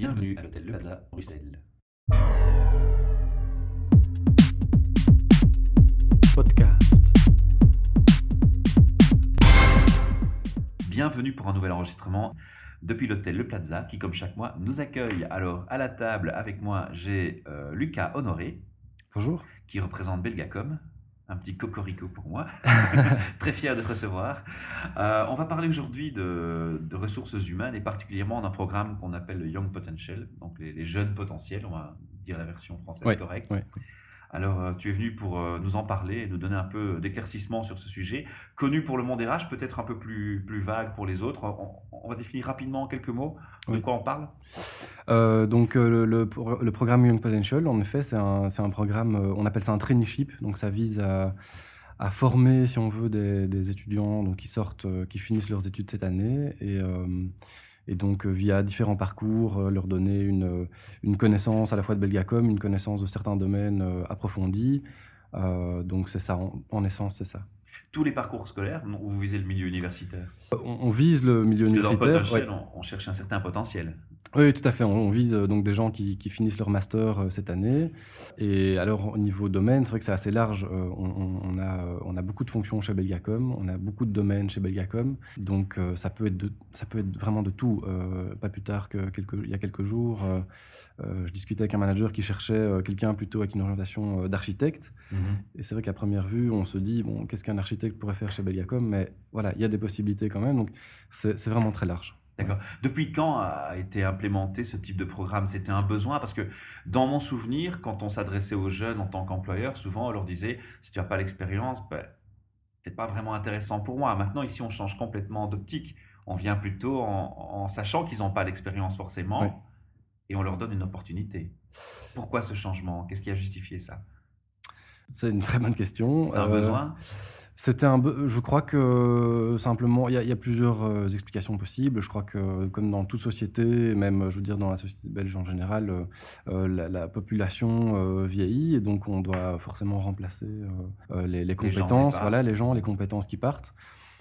Bienvenue à l'hôtel Le Plaza, Bruxelles. Podcast. Bienvenue pour un nouvel enregistrement depuis l'hôtel Le Plaza qui, comme chaque mois, nous accueille. Alors, à la table avec moi, j'ai euh, Lucas Honoré Bonjour. qui représente Belgacom. Un petit cocorico pour moi. Très fier de te recevoir. Euh, on va parler aujourd'hui de, de ressources humaines et particulièrement d'un programme qu'on appelle le Young Potential, donc les, les jeunes potentiels, on va dire la version française Ouais, correcte. ouais. Alors, euh, tu es venu pour euh, nous en parler et nous donner un peu d'éclaircissement sur ce sujet, connu pour le monde RH, peut-être un peu plus, plus vague pour les autres. On, on va définir rapidement en quelques mots de quoi on parle. Euh, donc le, le, pro- le programme Young Potential, en effet, c'est un, programme, on appelle ça un traineeship, donc ça vise à, à former, si on veut, des, des étudiants donc, qui sortent, qui finissent leurs études cette année, et, euh, et donc euh, via différents parcours, euh, leur donner une, une connaissance à la fois de Belgacom, une connaissance de certains domaines euh, approfondis. Euh, donc c'est ça, en essence, c'est ça. Tous les parcours scolaires, vous visez le milieu universitaire. On, on vise le milieu Parce que dans universitaire. Ouais. on, on cherche un certain potentiel. Oui, tout à fait. On, on vise euh, donc des gens qui, qui finissent leur master euh, cette année. Et alors, au niveau domaine, c'est vrai que c'est assez large. Euh, on, a, on a beaucoup de fonctions chez Belgacom, on a beaucoup de domaines chez Belgacom. Donc, euh, ça, peut être de, ça peut être vraiment de tout. Pas plus tard que quelques, il y a quelques jours, je discutais avec un manager qui cherchait quelqu'un plutôt avec une orientation d'architecte. Et c'est vrai qu'à première vue, on se dit, bon, qu'est-ce qu'un architecte pourrait faire chez Belgacom Mais voilà, il y a des possibilités quand même. Donc, c'est c'est vraiment très large. D'accord. Depuis quand a été implémenté ce type de programme? C'était un besoin? Parce que dans mon souvenir, quand on s'adressait aux jeunes en tant qu'employeur, souvent on leur disait si tu n'as pas l'expérience, ben, c'est pas vraiment intéressant pour moi. Maintenant, ici, on change complètement d'optique. On vient plutôt en, en sachant qu'ils n'ont pas l'expérience forcément Oui. et on leur donne une opportunité. Pourquoi ce changement? Qu'est-ce qui a justifié ça? C'est une très bonne question. C'était un Euh, besoin? C'était un. be- Je crois que simplement, il y, a- il y a plusieurs euh, explications possibles. Je crois que, comme dans toute société, même, je veux dire, dans la société belge en général, euh, euh, la, la population euh, vieillit et donc on doit forcément remplacer euh, les, les Les compétences, qui voilà, les gens, les compétences qui partent.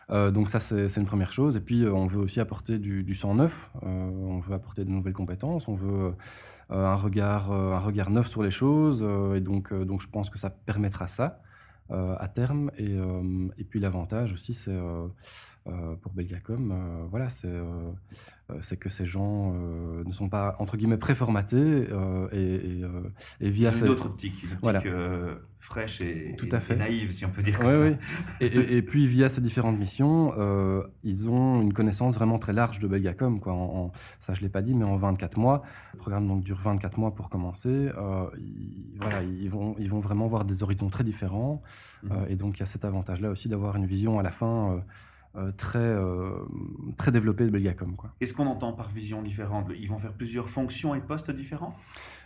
Euh, donc ça, c'est une première chose. Et puis, euh, on veut aussi apporter du, du sang neuf. Euh, on veut apporter de nouvelles compétences. On veut un regard, un regard neuf sur les choses. et donc, donc, je pense que ça permettra ça à terme. Et, euh, et puis l'avantage aussi, c'est euh, euh, pour Belgacom, euh, voilà, c'est euh, euh, c'est que ces gens euh, ne sont pas entre guillemets préformatés euh, et, et, euh, et via ces- une autre optique, une optique Voilà. euh, fraîche et, Tout et- à fait. et naïve, si on peut dire comme Ouais, ça. ouais. Et, puis via ces différentes missions, euh, ils ont une connaissance vraiment très large de Belgacom. Quoi. En, en- ça, je l'ai pas dit, mais en 24 mois, le programme donc dure 24 mois pour commencer. euh, ils, voilà, ils vont, ils vont vraiment voir des horizons très différents. Mhm. Euh, et donc il y a cet avantage-là aussi d'avoir une vision à la fin euh, euh, très, euh, très développée de Belgacom. Qu'est-ce qu'on entend par vision différente? Ils vont faire plusieurs fonctions et postes différents?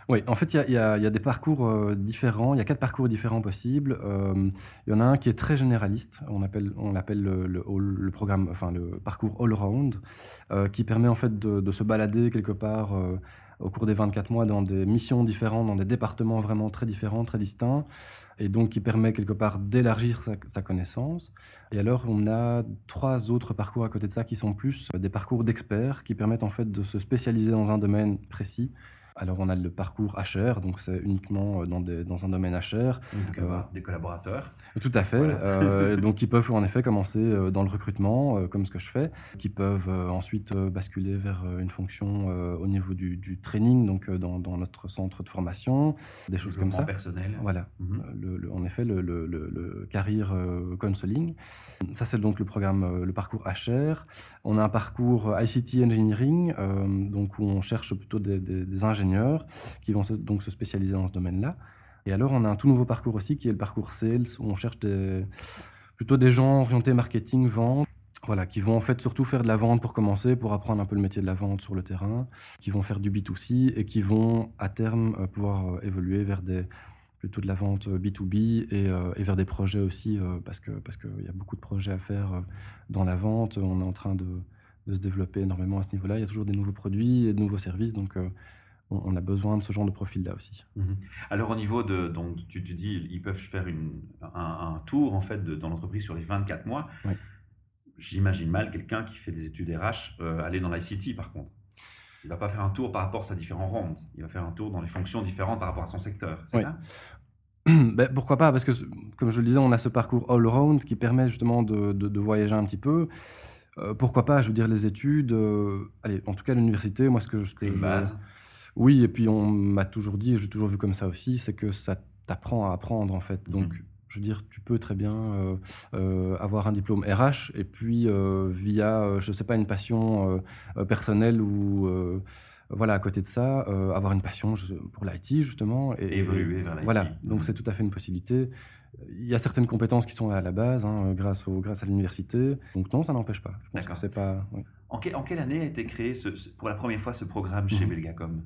Oui, en fait, il y y y a des parcours euh, différents. Il y a quatre parcours différents possibles. Euh, il y en a un qui est très généraliste. On appelle, on l'appelle le, le, all- le programme, enfin le parcours all-round, euh, qui permet en fait de, de se balader quelque part euh, au cours des 24 mois dans des missions différentes, dans des départements vraiment très différents, très distincts, et donc qui permet quelque part d'élargir sa, sa connaissance. Et alors, on a trois autres parcours à côté de ça qui sont plus euh, des parcours d'experts, qui permettent en fait de se spécialiser dans un domaine précis. Alors, on a le parcours HR, donc c'est uniquement euh, dans, des- dans un domaine HR. Donc, euh, des collaborateurs. Tout à fait. Voilà. Euh, donc, ils peuvent en effet commencer euh, dans le recrutement, comme ce que je fais, qui peuvent ensuite basculer vers une fonction au niveau du, du training, donc dans, dans notre centre de formation, des choses comme ça. personnel. Voilà. Mhm. Le- le- en effet, le, le, le, career counseling. Ça, c'est donc le programme, le parcours HR. On a un parcours ICT engineering, euh, donc où on cherche plutôt des, des- des ingénieurs qui vont se- donc se spécialiser dans ce domaine-là. Et alors, on a un tout nouveau parcours aussi qui est le parcours sales, où on cherche plutôt des gens orientés marketing, vente. Voilà, qui vont en fait surtout faire de la vente pour commencer, pour apprendre un peu le métier de la vente sur le terrain, qui vont faire du B2C et qui vont à terme euh, pouvoir euh, évoluer vers des, plutôt de la vente euh, B2B et, euh, et vers des projets aussi, parce que parce qu'il y a beaucoup de projets à faire dans la vente. On est en train de, se développer énormément à ce niveau-là. Il y a toujours des nouveaux produits et de nouveaux services, donc on, a besoin de ce genre de profil-là aussi. Mhm. Alors au niveau de, donc tu te dis, ils peuvent faire une, un, un tour en fait de, dans l'entreprise sur les 24 mois. Oui. J'imagine mal quelqu'un qui fait des études RH euh, aller dans l'ICT par contre. Il va pas faire un tour par rapport à sa différentes rondes. Il va faire un tour dans les fonctions différentes par rapport à son secteur. C'est ça? Ben, pourquoi pas? Parce que, comme je le disais, on a ce parcours all-round qui permet justement de, de, voyager un petit peu. Euh, pourquoi pas Je veux dire, les études, euh, allez, en tout cas l'université, moi ce que je... une base. Oui, et puis on m'a toujours dit, et j'ai toujours vu comme ça aussi, c'est que ça t'apprend à apprendre en fait. Donc, mhm. je veux dire, tu peux très bien euh, avoir un diplôme RH et puis via, je sais pas, une passion personnelle ou voilà, à côté de ça, avoir une passion pour l'IT justement. Et, évoluer vers l'IT. Voilà, donc mhm. c'est tout à fait une possibilité. Il y a certaines compétences qui sont là à la base, hein, grâce, au, grâce à l'université. Donc non, ça n'empêche pas. Je pense que c'est pas. En, en, quelle année a été créé pour la première fois ce programme chez mhm. Belgacom?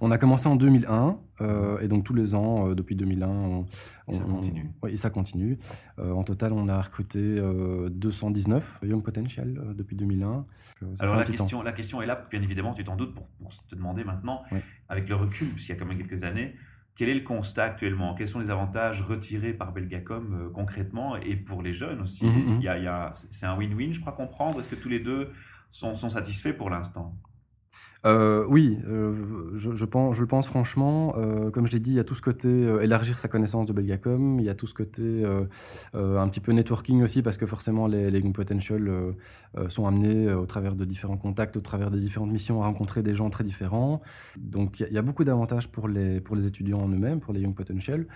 On a commencé en 2001, euh, et donc tous les ans, euh, depuis 2001, on, ça continue. oui, et ça continue. Euh, en total, on a recruté 219 Young Potential depuis 2001. Alors la question, la question est là, bien évidemment, tu t'en doutes, pour, te demander maintenant, avec le recul, puisqu'il y a quand même quelques années, quel est le constat actuellement? Quels sont les avantages retirés par Belgacom concrètement? Et pour les jeunes aussi mhm. C'est un win-win, je crois comprendre. Est-ce que tous les deux sont satisfaits pour l'instant? Euh, oui, euh, je, je, pense, je pense franchement. Euh, comme je l'ai dit, il y a tout ce côté euh, élargir sa connaissance de Belgacom. Il y a tout ce côté euh, euh, un petit peu networking aussi, parce que forcément, les, les Potential sont amenés au travers de différents contacts, au travers des différentes missions, à rencontrer des gens très différents. Donc, il y, a, beaucoup d'avantages pour les, pour les étudiants en eux-mêmes, pour les Young Potential.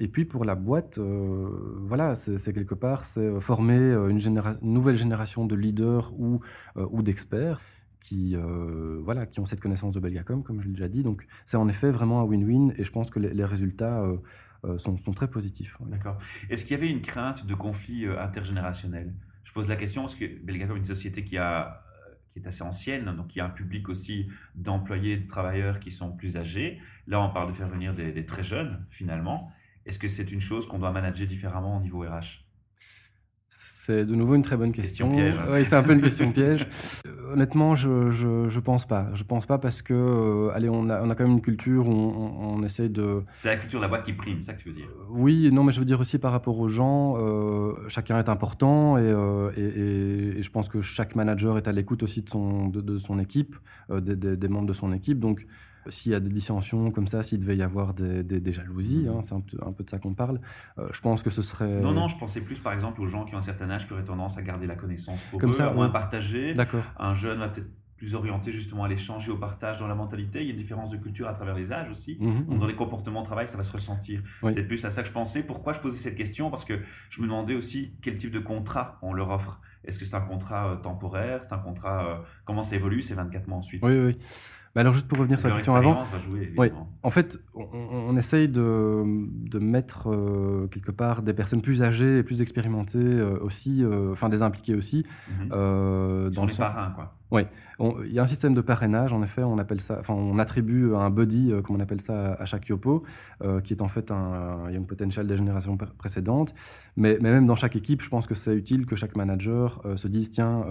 Et puis, pour la boîte, voilà, c'est quelque part, c'est former une, une, nouvelle génération de leaders ou, ou d'experts qui, euh, voilà, qui ont cette connaissance de Belgacom, comme je l'ai déjà dit. Donc, c'est en effet vraiment un win-win et je pense que les, résultats euh, euh, sont, sont, très positifs. D'accord. Est-ce qu'il y avait une crainte de conflit intergénérationnel? Je pose la question parce que Belgacom est une société qui, a, qui est assez ancienne, donc il y a un public aussi d'employés, de travailleurs qui sont plus âgés. Là, on parle de faire venir des, des très jeunes, finalement. Est-ce que c'est une chose qu'on doit manager différemment au niveau RH c'est de nouveau une très bonne question. question piège. Oui, c'est un peu une question piège. Euh, honnêtement, je, je, je, pense pas. Je pense pas parce que, euh, allez, on a, on a quand même une culture où on, on, essaie de. C'est la culture de la boîte qui prime, ça que tu veux dire euh, Oui, non, mais je veux dire aussi par rapport aux gens, euh, chacun est important et, et, et, je pense que chaque manager est à l'écoute aussi de son, de, de son équipe, des, des, des, membres de son équipe. Donc, s'il y a des dissensions comme ça, s'il devait y avoir des, des, jalousies, mmh. hein, c'est un, un, peu de ça qu'on parle, euh, je pense que ce serait... Non, non, je pensais plus par exemple aux gens qui ont un certain âge qui auraient tendance à garder la connaissance pour comme eux, ça, à moins partager. D'accord. Un jeune va peut-être plus orienté justement à l'échange et au partage dans la mentalité. Il y a une différence de culture à travers les âges aussi. Mmh, mmh. dans les comportements de travail, ça va se ressentir. C'est plus à ça que je pensais. Pourquoi je posais cette question? Parce que je me demandais aussi quel type de contrat on leur offre. Est-ce que c'est un contrat euh, temporaire? C'est un contrat... Euh, comment ça évolue ces 24 mois ensuite? Oui, oui. Mais alors, juste pour revenir sur la question avant. oui, en fait, on, essaye de, de mettre euh, quelque part des personnes plus âgées et plus expérimentées euh, aussi, euh, enfin des impliquées aussi. Mhm. dans les parrains, quoi. Oui, il y a un système de parrainage, en effet, on appelle ça, enfin, on attribue un buddy, comme on appelle ça, à chaque Yopo, qui est en fait un, Young Potential des générations précédentes. Mais, mais, même dans chaque équipe, je pense que c'est utile que chaque manager se dise, tiens,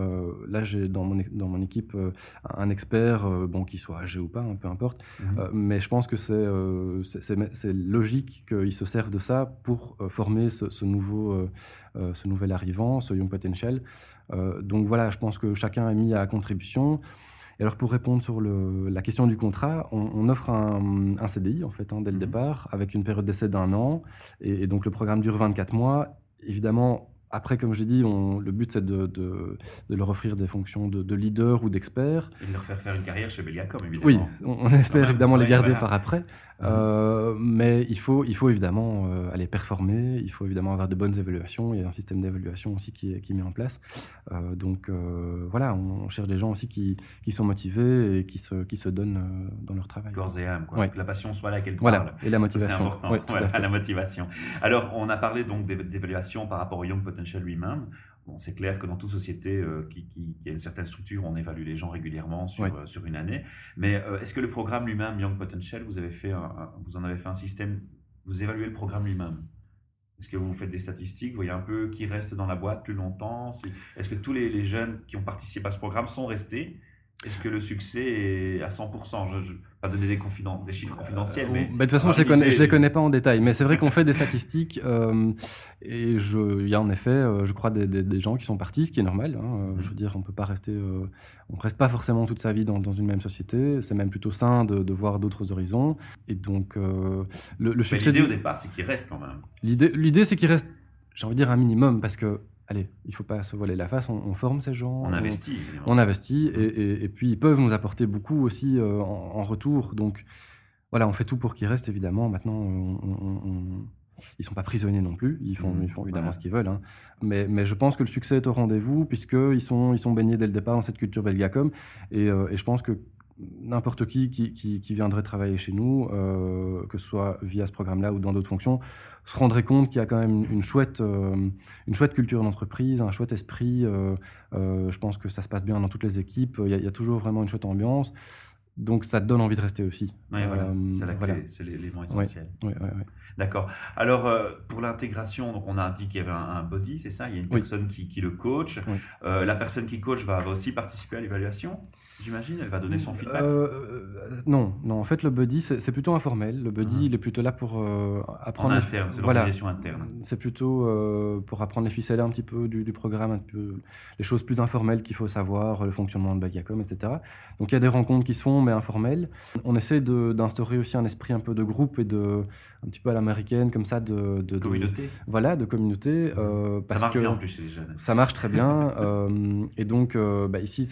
là j'ai dans mon, dans mon équipe un expert, bon, qui soit âgé ou pas, hein, peu importe. Mhm. Euh, mais je pense que euh, c'est logique qu'ils se servent de ça pour euh, former ce, nouveau, ce nouvel arrivant, ce Young Potential. donc voilà, je pense que chacun est mis à contribution. Et alors pour répondre sur le, la question du contrat, on, offre un, un, CDI en fait hein, dès le mhm. départ avec une période d'essai d'un an et, et, donc le programme dure 24 mois. Évidemment, après, comme je dit, on, le but c'est de, de, de, leur offrir des fonctions de, de leader ou d'expert. Et de leur faire faire une carrière chez Belgacom, évidemment. Oui, on, espère évidemment les garder par après. Euh, mais il faut, il faut évidemment euh, aller performer, il faut évidemment avoir de bonnes évaluations, il y a un système d'évaluation aussi qui est, qui est mis en place. Euh, donc voilà, on, cherche des gens aussi qui, qui sont motivés et qui se, qui se donnent dans leur travail. Corps et âme, quoi. Que la passion soit là, qu'elle voilà. parle. Et la motivation. C'est important, ouais, voilà, la motivation. Alors, on a parlé donc d'évaluation par rapport au Young Potential lui-même. Bon, c'est clair que dans toute société euh, qui, qui, qui, a une certaine structure, on évalue les gens régulièrement sur, euh, sur une année. Mais euh, est-ce que le programme lui-même, Young Potential, vous, avez fait un, vous en avez fait un système, vous évaluez le programme lui-même? Est-ce que vous faites des statistiques Vous voyez un peu qui reste dans la boîte plus longtemps? Est-ce que tous les, les, jeunes qui ont participé à ce programme sont restés Est-ce que le succès est à 100% Je ne vais pas donner des, des chiffres confidentiels, mais... De toute façon, je ne les, connais, je les connais pas en détail, mais c'est vrai qu'on fait des statistiques, euh, et il y a en effet, euh, je crois, des, des, gens qui sont partis, ce qui est normal. Hein, euh, je veux dire, on peut pas rester... Euh, on reste pas forcément toute sa vie dans, dans une même société, c'est même plutôt sain de, de voir d'autres horizons, et donc le, le succès... L'idée au départ, c'est qu'il reste quand même. L'idée, c'est qu'il reste, j'ai envie de dire, un minimum, parce que allez, il faut pas se voiler la face, on, forme ces gens. On, investit. On, investit, et, et, puis ils peuvent nous apporter beaucoup aussi euh, en, retour. Donc voilà, on fait tout pour qu'ils restent, évidemment. Maintenant, on, ils sont pas prisonniers non plus, ils font, mmh. ils font évidemment ce qu'ils veulent. Hein. Mais, mais je pense que le succès est au rendez-vous, puisqu'ils sont, ils sont baignés dès le départ dans cette culture belgacom. Et, euh, et je pense que n'importe qui qui, viendrait travailler chez nous, euh, que ce soit via ce programme-là ou dans d'autres fonctions, se rendrait compte qu'il y a quand même une chouette, euh, une chouette culture d'entreprise, un chouette esprit. Euh, je pense que ça se passe bien dans toutes les équipes. Il y a toujours vraiment une chouette ambiance. Donc ça te donne envie de rester aussi. Oui, voilà. c'est c'est l'élément essentiel. Oui, oui, D'accord. Alors, euh, pour l'intégration, donc on a dit qu'il y avait un, body, c'est ça? Il y a une personne qui, qui, le coach. Euh, la personne qui coach va, aussi participer à l'évaluation, j'imagine? Elle va donner son feedback? Euh, Non, non. En fait, le buddy, c'est plutôt informel. Le buddy, uh-huh. il est plutôt là pour apprendre... En interne, c'est l'organisation interne. C'est plutôt pour apprendre les ficelles un petit peu du, programme, un peu, les choses plus informelles qu'il faut savoir, le fonctionnement de Bagiacom, etc. Donc, il y a des rencontres qui se font, mais informelles. On essaie d'instaurer aussi un esprit un peu de groupe et de un petit peu à l'américaine, comme ça, de, de, communauté. Voilà, de communauté. Euh, parce ça marche bien en plus chez les jeunes. Ça marche très bien. euh, et donc, euh, bah, ici,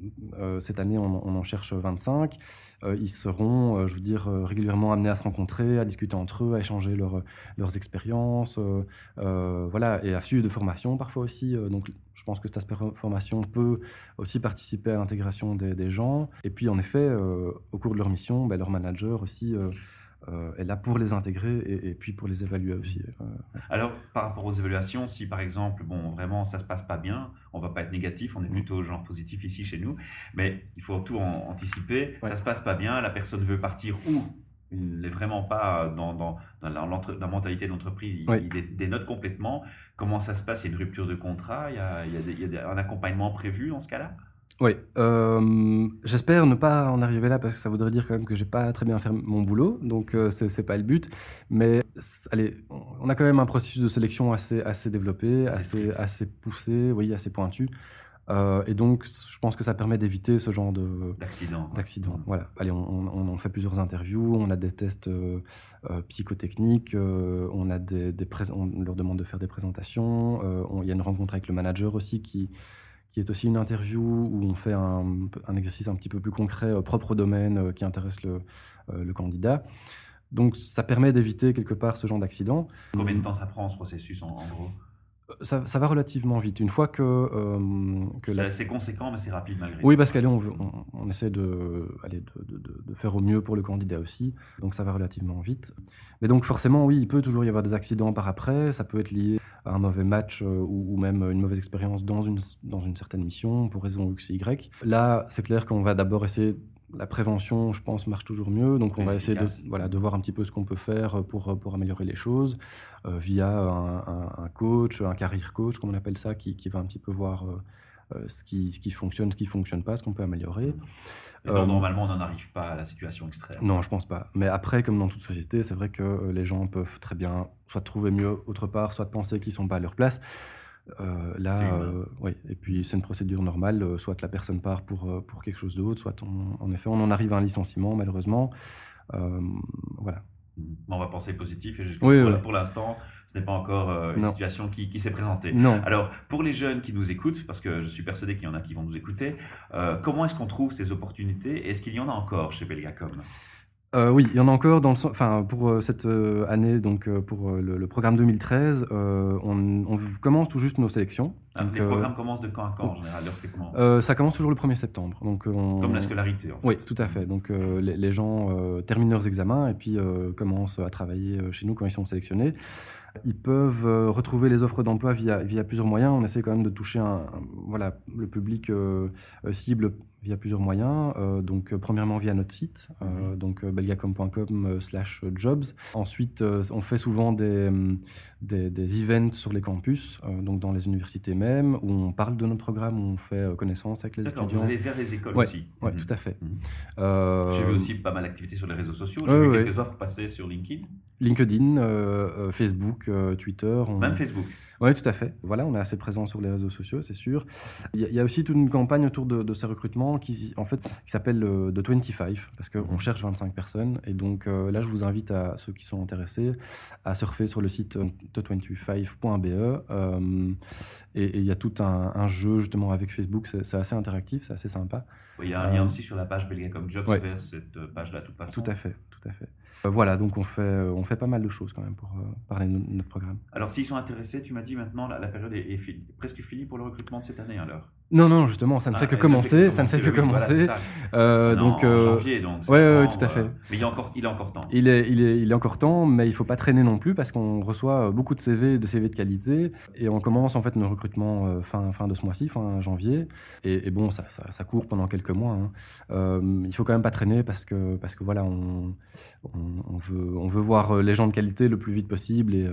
cette, euh, cette année, on, en cherche 25. Euh, ils seront, je veux dire, régulièrement amenés à se rencontrer, à discuter entre eux, à échanger leur, leurs expériences, voilà, et à suivre de formation parfois aussi. donc, je pense que cette aspect formation peut aussi participer à l'intégration des, gens. Et puis, en effet, au cours de leur mission, bah, leur manager aussi euh, est là pour les intégrer et, puis pour les évaluer aussi. Euh, Alors, par rapport aux évaluations, si par exemple, bon, vraiment, ça se passe pas bien, on va pas être négatif, on est mm. plutôt genre positif ici chez nous, mais il faut tout anticiper. Ça se passe pas bien, la personne veut partir ou il n'est vraiment pas dans, dans, dans, la, mentalité de l'entreprise, il, dénote complètement. Comment ça se passe? Il y a une rupture de contrat, il y a, il y a un accompagnement prévu dans ce cas-là? Oui, euh, j'espère ne pas en arriver là parce que ça voudrait dire quand même que j'ai pas très bien fait mon boulot, donc euh, ce c'est pas le but. Mais allez, on a quand même un processus de sélection assez assez développé, assez assez poussé, oui, assez pointu. Euh, et donc, je pense que ça permet d'éviter ce genre de d'accident. D'accident. Voilà. Allez, on, on, on, fait plusieurs interviews, on a des tests euh, euh psychotechniques, euh, on a des, des on leur demande de faire des présentations. Il y a une rencontre avec le manager aussi qui qui est aussi une interview où on fait un, un exercice un petit peu plus concret, euh, propre au domaine, euh, qui intéresse le, euh, le, candidat. Donc ça permet d'éviter quelque part ce genre d'accident. Combien de temps ça prend ce processus en, gros? Ça, ça, va relativement vite. Une fois que... Euh, que c'est conséquent, mais c'est rapide malgré tout. Oui, parce qu'allez, on, on, on, essaie de, allez, de, de, de, faire au mieux pour le candidat aussi. Donc ça va relativement vite. Mais donc forcément, oui, il peut toujours y avoir des accidents par après. Ça peut être lié un mauvais match euh, ou, même une mauvaise expérience dans une, dans une certaine mission pour raison X, Y. Là, c'est clair qu'on va d'abord essayer la prévention, je pense, marche toujours mieux. Donc, on va essayer de, voilà, de voir un petit peu ce qu'on peut faire pour, pour améliorer les choses euh, via un, un, coach, un carrière coach, comme on appelle ça, qui, qui va un petit peu voir euh, euh, ce, qui, ce qui fonctionne, ce qui fonctionne pas, ce qu'on peut améliorer. Euh, normalement, on n'en arrive pas à la situation extrême. Non, je pense pas. Mais après, comme dans toute société, c'est vrai que euh, les gens peuvent très bien soit trouver mieux autre part, soit penser qu'ils sont pas à leur place. Euh, là, euh, oui. Et puis c'est une procédure normale. soit la personne part pour pour quelque chose d'autre, soit en effet on en arrive à un licenciement malheureusement. voilà. On va penser positif et juste pour, l'instant, ce n'est pas encore euh, une situation qui, s'est présentée. Non. Alors, pour les jeunes qui nous écoutent, parce que je suis persuadé qu'il y en a qui vont nous écouter, euh, comment est-ce qu'on trouve ces opportunités? Est-ce qu'il y en a encore chez Belgacom euh, oui, il y en a encore dans le, enfin pour euh, cette euh, année donc pour le, le, programme 2013, on, on, commence tout juste nos sélections. Ah, donc, les programmes commencent de quand à quand en général comment? Ça commence toujours le 1er septembre. Donc on, comme la scolarité. En fait. Oui, tout à fait. Donc les, les, gens terminent leurs examens et puis commencent à travailler chez nous quand ils sont sélectionnés. Ils peuvent euh, retrouver les offres d'emploi via, via plusieurs moyens. On essaie quand même de toucher un, voilà, le public euh, cible via plusieurs moyens. Euh, donc, euh, premièrement, via notre site, euh, donc belgacom.com slash jobs. Ensuite, on fait souvent des, des, des, events sur les campus, donc dans les universités même, où on parle de notre programme, où on fait connaissance avec les étudiants. Vous allez vers les écoles aussi. Oui, mhm. tout à fait. Mhm. J'ai vu aussi pas mal d'activités sur les réseaux sociaux. J'ai vu quelques offres passer sur LinkedIn. LinkedIn, Facebook, Twitter. Même Facebook. Oui, tout à fait. Voilà, on est assez présent sur les réseaux sociaux, c'est sûr. Il y, a aussi toute une campagne autour de, ces recrutements qui, en fait, qui s'appelle euh, The 25, parce qu'on mhm. cherche 25 personnes. Et donc euh, là, je vous invite à ceux qui sont intéressés à surfer sur le site euh, the25.be. et il y a tout un, jeu justement avec Facebook, c'est assez interactif, c'est assez sympa. il y a un lien aussi sur la page Belgacom Jobs vers cette page-là, de toute façon. Tout à fait, tout à fait. Voilà, donc on fait, on fait pas mal de choses quand même pour parler de notre programme. Alors s'ils sont intéressés, tu m'as dit maintenant la, période est, presque finie pour le recrutement de cette année alors? Non, non, justement, ça ne fait que commencer. Ça ne fait que commencer. donc, en janvier, donc. Ouais, tout à fait. Euh, mais il, est encore, il est encore temps. Il est, il est, il est encore temps, mais il faut pas traîner non plus parce qu'on reçoit beaucoup de CV, de CV de qualité, et on commence en fait nos recrutements euh, fin, fin de ce mois-ci, fin janvier. Et, bon, ça, ça, court pendant quelques mois. Hein. Euh, il faut quand même pas traîner parce que, parce que voilà, on, on, veut, on veut voir les gens de qualité le plus vite possible et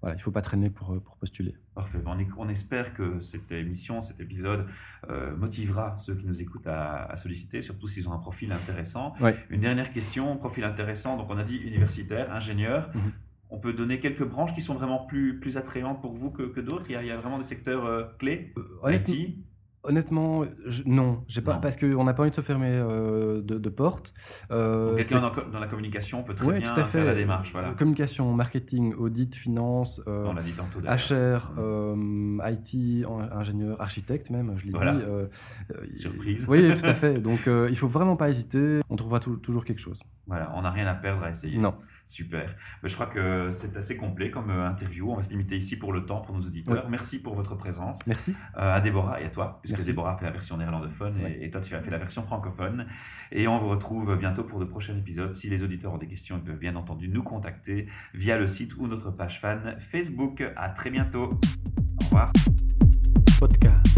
voilà, il ne faut pas traîner pour, pour postuler. Parfait. On, espère que cette émission, cet épisode euh, motivera ceux qui nous écoutent à, solliciter, surtout s'ils ont un profil intéressant. Une dernière question, profil intéressant, donc on a dit universitaire, ingénieur. Mhm. On peut donner quelques branches qui sont vraiment plus, plus attrayantes pour vous que, que d'autres? Il, il, y a vraiment des secteurs euh, clés? Euh, IT Honnêtement, non, j'ai pas parce qu'on n'a pas envie de se fermer euh, de, de porte. Euh, Quelqu'un dans, la communication peut très bien faire la démarche. Voilà. Communication, marketing, audit, finance, euh, HR, euh, IT, ingénieur, architecte même, je l'ai dit. Euh, Surprise. Oui, tout à fait. Donc il faut vraiment pas hésiter. On trouvera toujours quelque chose. Voilà, on n'a rien à perdre à essayer. Non. Super. Mais je crois que c'est assez complet comme interview. On va se limiter ici pour le temps pour nos auditeurs. Merci pour votre présence. Merci. à Déborah et à toi puisque Déborah a fait la version néerlandophone et, toi tu as fait la version francophone. Et on vous retrouve bientôt pour de prochains épisodes. Si les auditeurs ont des questions, ils peuvent bien entendu nous contacter via le site ou notre page fan Facebook. À très bientôt. Au revoir. Podcast.